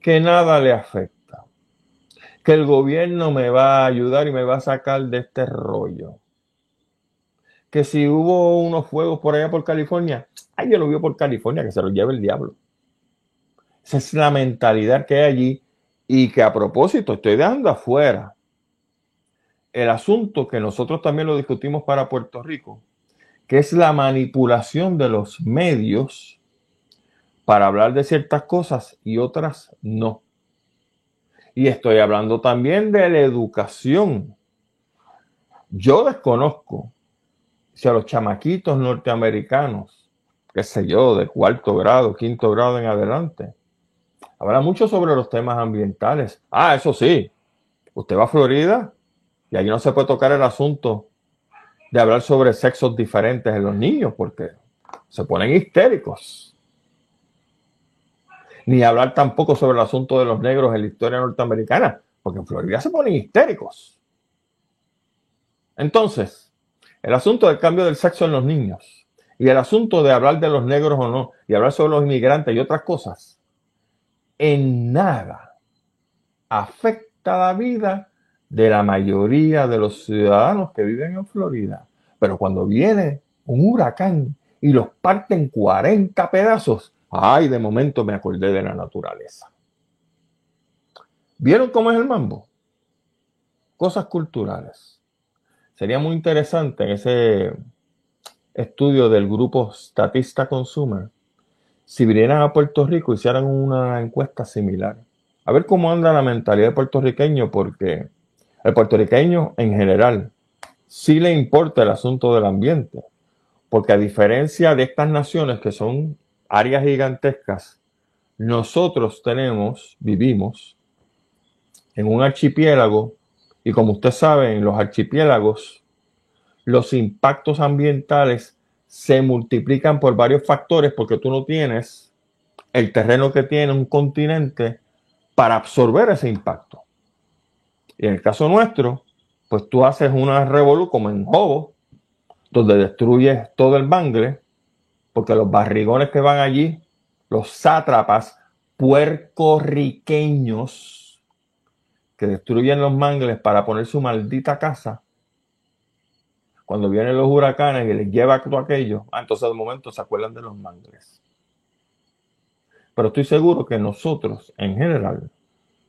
Que nada le afecta. Que el gobierno me va a ayudar y me va a sacar de este rollo. Que si hubo unos fuegos por allá por California, ay, yo lo vio por California, que se lo lleve el diablo. Esa es la mentalidad que hay allí y que a propósito estoy dejando afuera el asunto que nosotros también lo discutimos para Puerto Rico, que es la manipulación de los medios para hablar de ciertas cosas y otras no. Y estoy hablando también de la educación. Yo desconozco si a los chamaquitos norteamericanos, qué sé yo, de cuarto grado, quinto grado en adelante, Habla mucho sobre los temas ambientales. Ah, eso sí. Usted va a Florida y allí no se puede tocar el asunto de hablar sobre sexos diferentes en los niños porque se ponen histéricos. Ni hablar tampoco sobre el asunto de los negros en la historia norteamericana, porque en Florida se ponen histéricos. Entonces, el asunto del cambio del sexo en los niños y el asunto de hablar de los negros o no, y hablar sobre los inmigrantes y otras cosas, en nada afecta la vida de la mayoría de los ciudadanos que viven en Florida. Pero cuando viene un huracán y los parte en 40 pedazos, ay, de momento me acordé de la naturaleza. ¿Vieron cómo es el mambo? Cosas culturales. Sería muy interesante en ese estudio del grupo Statista Consumer si vinieran a Puerto Rico hicieran una encuesta similar. A ver cómo anda la mentalidad puertorriqueño, porque el puertorriqueño en general sí le importa el asunto del ambiente, porque a diferencia de estas naciones que son áreas gigantescas, nosotros tenemos, vivimos en un archipiélago y como usted sabe, en los archipiélagos, los impactos ambientales se multiplican por varios factores porque tú no tienes el terreno que tiene un continente para absorber ese impacto. Y en el caso nuestro, pues tú haces una revolución como en Jobo, donde destruyes todo el mangle, porque los barrigones que van allí, los sátrapas puercorriqueños que destruyen los mangles para poner su maldita casa, cuando vienen los huracanes y les lleva todo aquello, ah, entonces de momento se acuerdan de los mangles. Pero estoy seguro que nosotros, en general,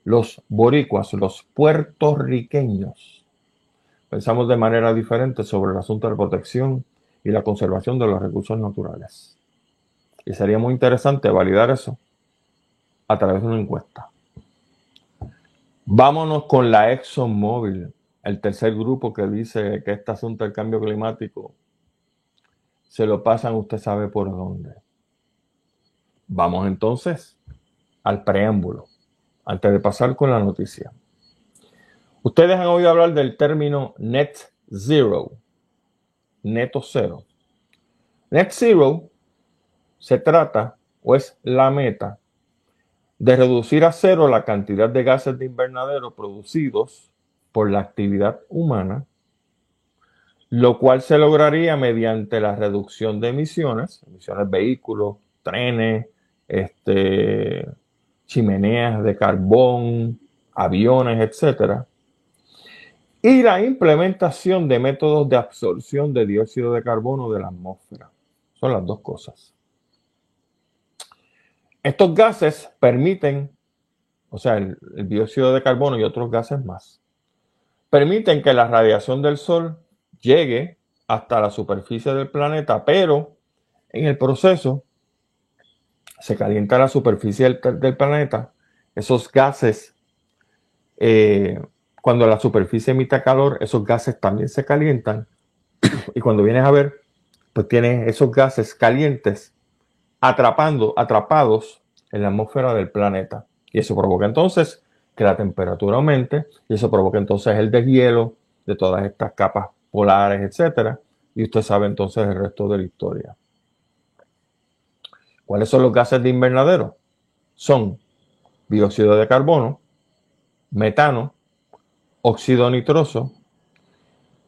los boricuas, los puertorriqueños, pensamos de manera diferente sobre el asunto de la protección y la conservación de los recursos naturales. Y sería muy interesante validar eso a través de una encuesta. Vámonos con la ExxonMobil, el tercer grupo que dice que este asunto del cambio climático se lo pasan usted sabe por dónde. Vamos entonces al preámbulo, antes de pasar con la noticia. Ustedes han oído hablar del término net zero, neto cero. Net zero se trata, o es la meta, de reducir a cero la cantidad de gases de invernadero producidos por la actividad humana, lo cual se lograría mediante la reducción de emisiones, emisiones de vehículos, trenes, este, chimeneas de carbón, aviones, etcétera, y la implementación de métodos de absorción de dióxido de carbono de la atmósfera. Son las dos cosas. Estos gases permiten, o sea, el, dióxido de carbono y otros gases más, permiten que la radiación del Sol llegue hasta la superficie del planeta, pero en el proceso se calienta la superficie del, planeta, esos gases eh, cuando la superficie emite calor, esos gases también se calientan. (clears throat) Y cuando vienes a ver, pues tienes esos gases calientes atrapando, atrapados en la atmósfera del planeta. Y eso provoca entonces que la temperatura aumente y eso provoca entonces el deshielo de todas estas capas polares, etcétera. Y usted sabe entonces el resto de la historia. ¿Cuáles son los gases de invernadero? Son dióxido de carbono, metano, óxido nitroso,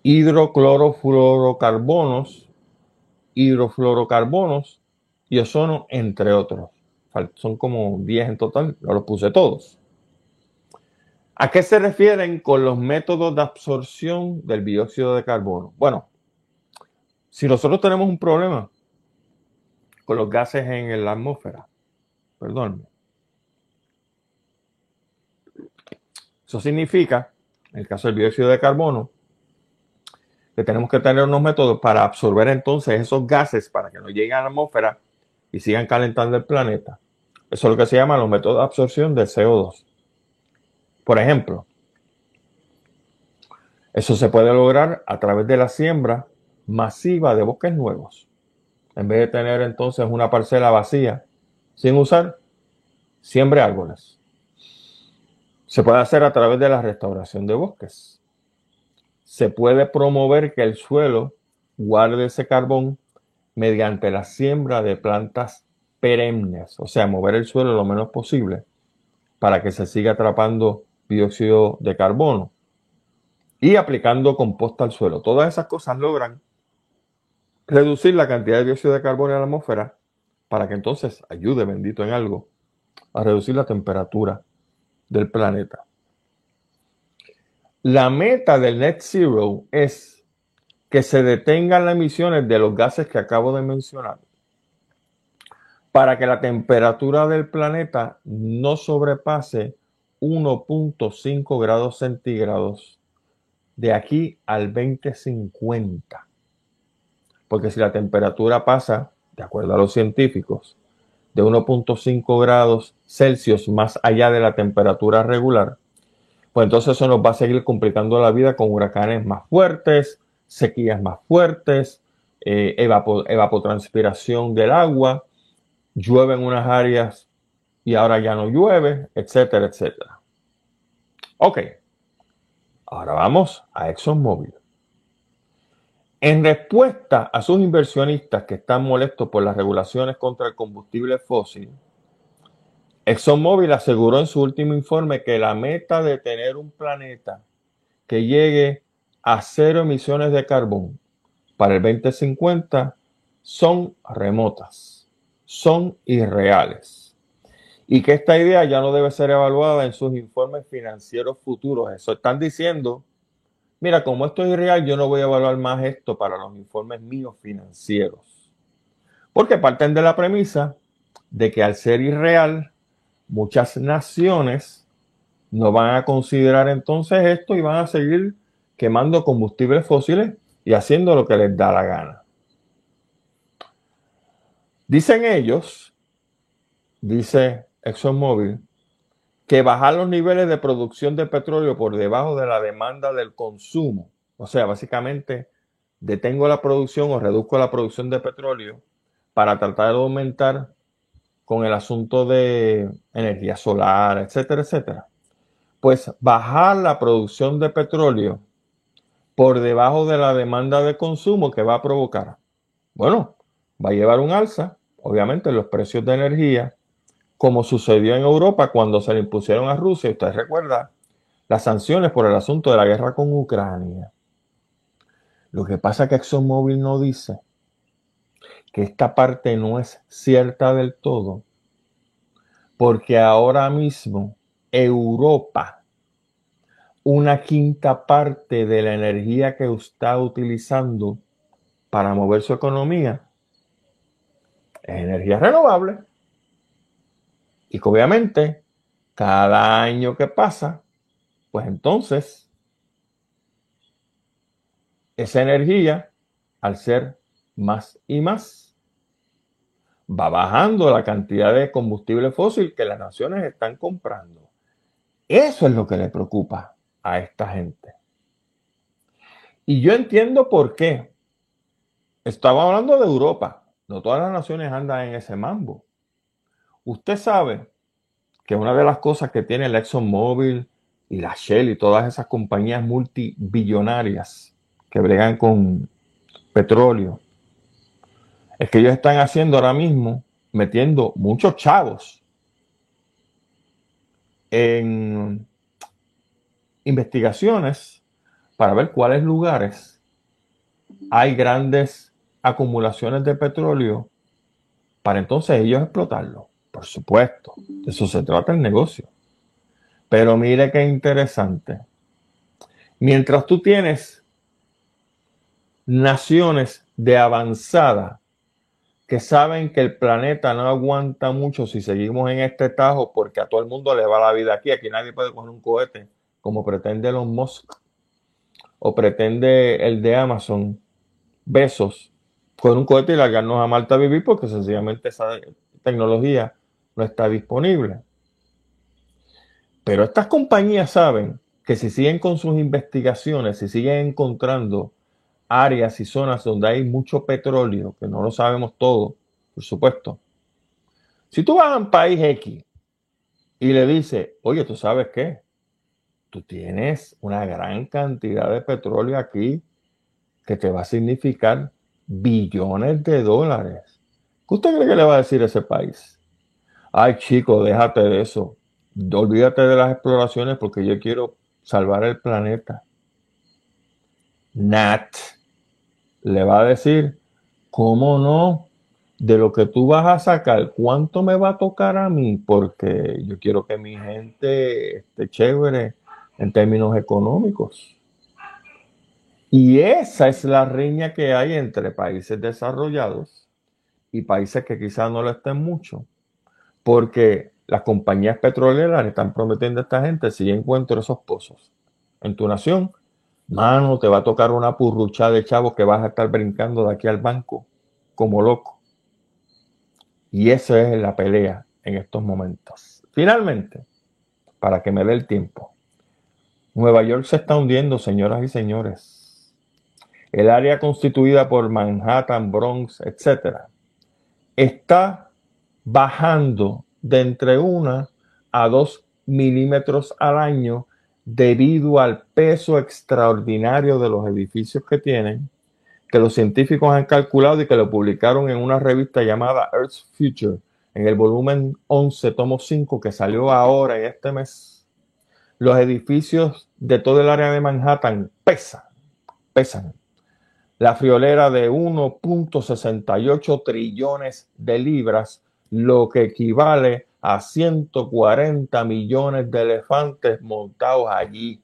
hidroclorofluorocarbonos, hidrofluorocarbonos y ozono, entre otros. Son como 10 en total, no los puse todos. ¿A qué se refieren con los métodos de absorción del dióxido de carbono? Bueno, si nosotros tenemos un problema con los gases en la atmósfera, perdón, eso significa en el caso del dióxido de carbono, que tenemos que tener unos métodos para absorber entonces esos gases para que no lleguen a la atmósfera y sigan calentando el planeta. Eso es lo que se llama los métodos de absorción del CO2. Por ejemplo, eso se puede lograr a través de la siembra masiva de bosques nuevos. En vez de tener entonces una parcela vacía sin usar, siembre árboles. Se puede hacer a través de la restauración de bosques. Se puede promover que el suelo guarde ese carbón mediante la siembra de plantas perennes, o sea, mover el suelo lo menos posible para que se siga atrapando dióxido de carbono y aplicando composta al suelo. Todas esas cosas logran reducir la cantidad de dióxido de carbono en la atmósfera para que entonces ayude, bendito en algo, a reducir la temperatura del planeta. La meta del net zero es que se detengan las emisiones de los gases que acabo de mencionar para que la temperatura del planeta no sobrepase 1.5 grados centígrados de aquí al 2050. Porque si la temperatura pasa, de acuerdo a los científicos, de 1.5 grados Celsius más allá de la temperatura regular, pues entonces eso nos va a seguir complicando la vida con huracanes más fuertes, sequías más fuertes, eh, evapotranspiración del agua, llueve en unas áreas y ahora ya no llueve, etcétera, etcétera. Ok, ahora vamos a ExxonMobil. En respuesta a sus inversionistas que están molestos por las regulaciones contra el combustible fósil, ExxonMobil aseguró en su último informe que la meta de tener un planeta que llegue a cero emisiones de carbón para el 2050 son remotas, son irreales. Y que esta idea ya no debe ser evaluada en sus informes financieros futuros. Eso están diciendo, mira, como esto es irreal, yo no voy a evaluar más esto para los informes míos financieros. Porque parten de la premisa de que al ser irreal, muchas naciones no van a considerar entonces esto y van a seguir quemando combustibles fósiles y haciendo lo que les da la gana. Dicen ellos, dice ExxonMobil, que bajar los niveles de producción de petróleo por debajo de la demanda del consumo, o sea, básicamente detengo la producción o reduzco la producción de petróleo para tratar de aumentar con el asunto de energía solar, etcétera, etcétera, pues bajar la producción de petróleo por debajo de la demanda de consumo que va a provocar. Bueno, va a llevar un alza, obviamente, en los precios de energía, como sucedió en Europa cuando se le impusieron a Rusia, usted recuerda, las sanciones por el asunto de la guerra con Ucrania. Lo que pasa es que ExxonMobil no dice que esta parte no es cierta del todo, porque ahora mismo Europa, una quinta parte de la energía que está utilizando para mover su economía es energía renovable. Y que obviamente cada año que pasa, pues entonces esa energía, al ser más y más. Va bajando la cantidad de combustible fósil que las naciones están comprando. Eso es lo que le preocupa a esta gente. Y yo entiendo por qué. Estaba hablando de Europa. No todas las naciones andan en ese mambo. Usted sabe que una de las cosas que tiene el ExxonMobil y la Shell y todas esas compañías multibillonarias que bregan con petróleo es que ellos están haciendo ahora mismo, metiendo muchos chavos en investigaciones para ver cuáles lugares hay grandes acumulaciones de petróleo para entonces ellos explotarlo. Por supuesto, de eso se trata el negocio. Pero mire qué interesante. Mientras tú tienes naciones de avanzada que saben que el planeta no aguanta mucho si seguimos en este tajo porque a todo el mundo le va la vida aquí. Aquí nadie puede coger un cohete como pretende Elon Musk o pretende el de Amazon, Besos, con un cohete y largarnos a Malta a vivir porque sencillamente esa tecnología no está disponible. Pero estas compañías saben que si siguen con sus investigaciones, si siguen encontrando áreas y zonas donde hay mucho petróleo, que no lo sabemos todo, por supuesto. Si tú vas a un país X y le dices, oye, ¿tú sabes qué? Tú tienes una gran cantidad de petróleo aquí que te va a significar billones de dólares. ¿Qué usted cree que le va a decir a ese país? Ay, chico, déjate de eso. Olvídate de las exploraciones porque yo quiero salvar el planeta. Nat le va a decir, ¿Cómo no? De lo que tú vas a sacar, ¿cuánto me va a tocar a mí? Porque yo quiero que mi gente esté chévere en términos económicos. Y esa es la riña que hay entre países desarrollados y países que quizás no lo estén mucho. Porque las compañías petroleras están prometiendo a esta gente si encuentro esos pozos en tu nación, mano, te va a tocar una purrucha de chavos que vas a estar brincando de aquí al banco como loco. Y esa es la pelea en estos momentos. Finalmente, para que me dé el tiempo, Nueva York se está hundiendo, señoras y señores. El área constituida por Manhattan, Bronx, etcétera, está bajando de entre una a dos milímetros al año debido al peso extraordinario de los edificios que tienen, que los científicos han calculado y que lo publicaron en una revista llamada Earth's Future, en el volumen 11, tomo 5, que salió ahora en este mes. Los edificios de todo el área de Manhattan pesan, pesan. La friolera de 1.68 trillones de libras, lo que equivale a 140 millones de elefantes montados allí.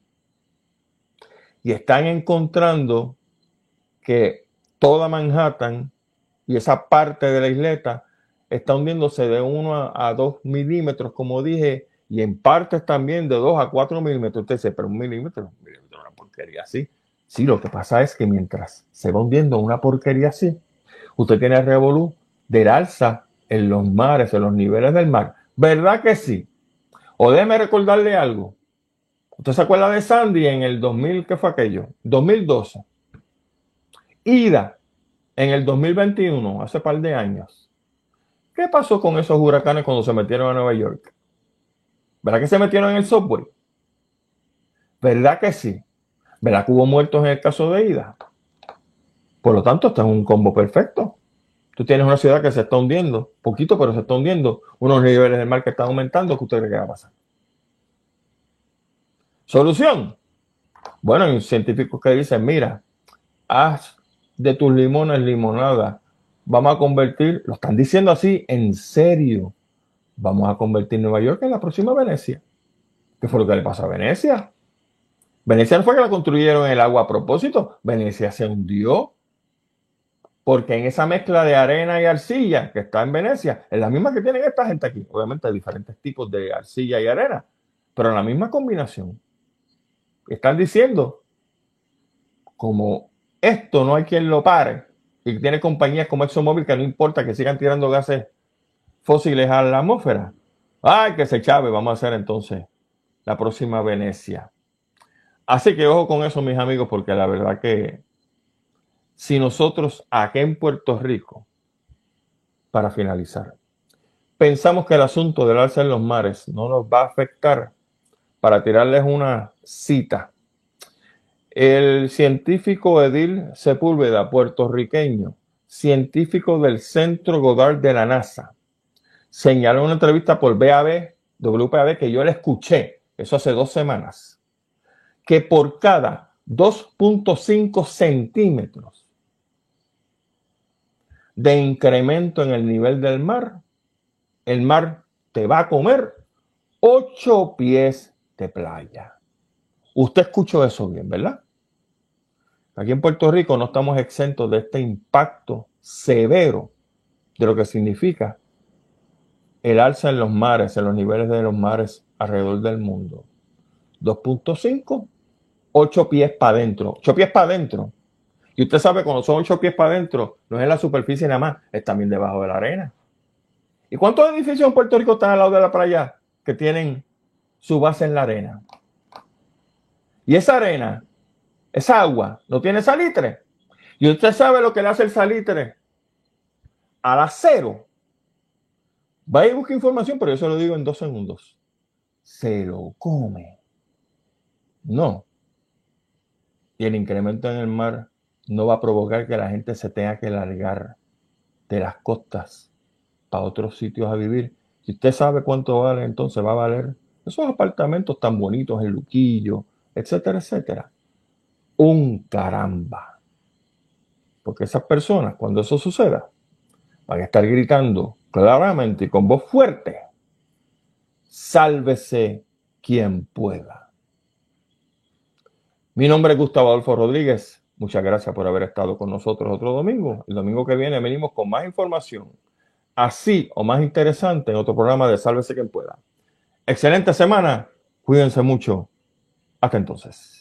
Y están encontrando que toda Manhattan y esa parte de la isleta está hundiéndose de 1 a 2 milímetros, como dije, y en partes también de 2 a 4 milímetros. Usted dice, pero un milímetro, un milímetro, una porquería así. Sí, lo que pasa es que mientras se va hundiendo una porquería así, usted tiene el revolú del alza en los mares, en los niveles del mar, ¿Verdad que sí? O déjeme recordarle algo. ¿Usted se acuerda de Sandy en el 2000? ¿Qué fue aquello? 2012. Ida en el 2021, hace par de años. ¿Qué pasó con esos huracanes cuando se metieron a Nueva York? ¿Verdad que se metieron en el subway? ¿Verdad que sí? ¿Verdad que hubo muertos en el caso de Ida? Por lo tanto, esto es un combo perfecto. Tú tienes una ciudad que se está hundiendo, poquito, pero se está hundiendo, unos niveles del mar que están aumentando, ¿qué usted cree que va a pasar? Solución. Bueno, hay científicos que dicen, mira, haz de tus limones limonada. Vamos a convertir, lo están diciendo así, en serio. Vamos a convertir Nueva York en la próxima Venecia. ¿Qué fue lo que le pasó a Venecia? Venecia no fue que la construyeron en el agua a propósito. Venecia se hundió porque en esa mezcla de arena y arcilla que está en Venecia, es la misma que tienen esta gente aquí. Obviamente diferentes tipos de arcilla y arena, pero en la misma combinación. Están diciendo, como esto no hay quien lo pare, y tiene compañías como ExxonMobil que no importa que sigan tirando gases fósiles a la atmósfera. Ay, que se chave, vamos a hacer entonces la próxima Venecia. Así que ojo con eso, mis amigos, porque la verdad que si nosotros aquí en Puerto Rico, para finalizar, pensamos que el asunto del alza en los mares no nos va a afectar, para tirarles una cita, el científico Edil Sepúlveda, puertorriqueño, científico del Centro Godard de la NASA, señaló en una entrevista por BAB, WPAB, que yo le escuché, eso hace dos semanas, que por cada 2.5 centímetros de incremento en el nivel del mar, el mar te va a comer ocho pies de playa. Usted escuchó eso bien, ¿verdad? Aquí en Puerto Rico no estamos exentos de este impacto severo de lo que significa el alza en los mares, en los niveles de los mares alrededor del mundo. 2.5, 8 pies para adentro. 8 pies para adentro y usted sabe, cuando son ocho pies para adentro, no es en la superficie nada más, es también debajo de la arena. ¿Y cuántos edificios en Puerto Rico están al lado de la playa que tienen su base en la arena? Y esa arena, esa agua, no tiene salitre. Y usted sabe lo que le hace el salitre al acero. Va y busca información, pero yo se lo digo en dos segundos. Se lo come. No. Y el incremento en el mar no va a provocar que la gente se tenga que largar de las costas para otros sitios a vivir. Si usted sabe cuánto vale, entonces va a valer esos apartamentos tan bonitos en Luquillo, etcétera, etcétera. Un caramba. Porque esas personas, cuando eso suceda, van a estar gritando claramente y con voz fuerte, sálvese quien pueda. Mi nombre es Gustavo Adolfo Rodríguez. Muchas gracias por haber estado con nosotros otro domingo. El domingo que viene venimos con más información, así o más interesante en otro programa de Sálvese quien pueda. Excelente semana. Cuídense mucho. Hasta entonces.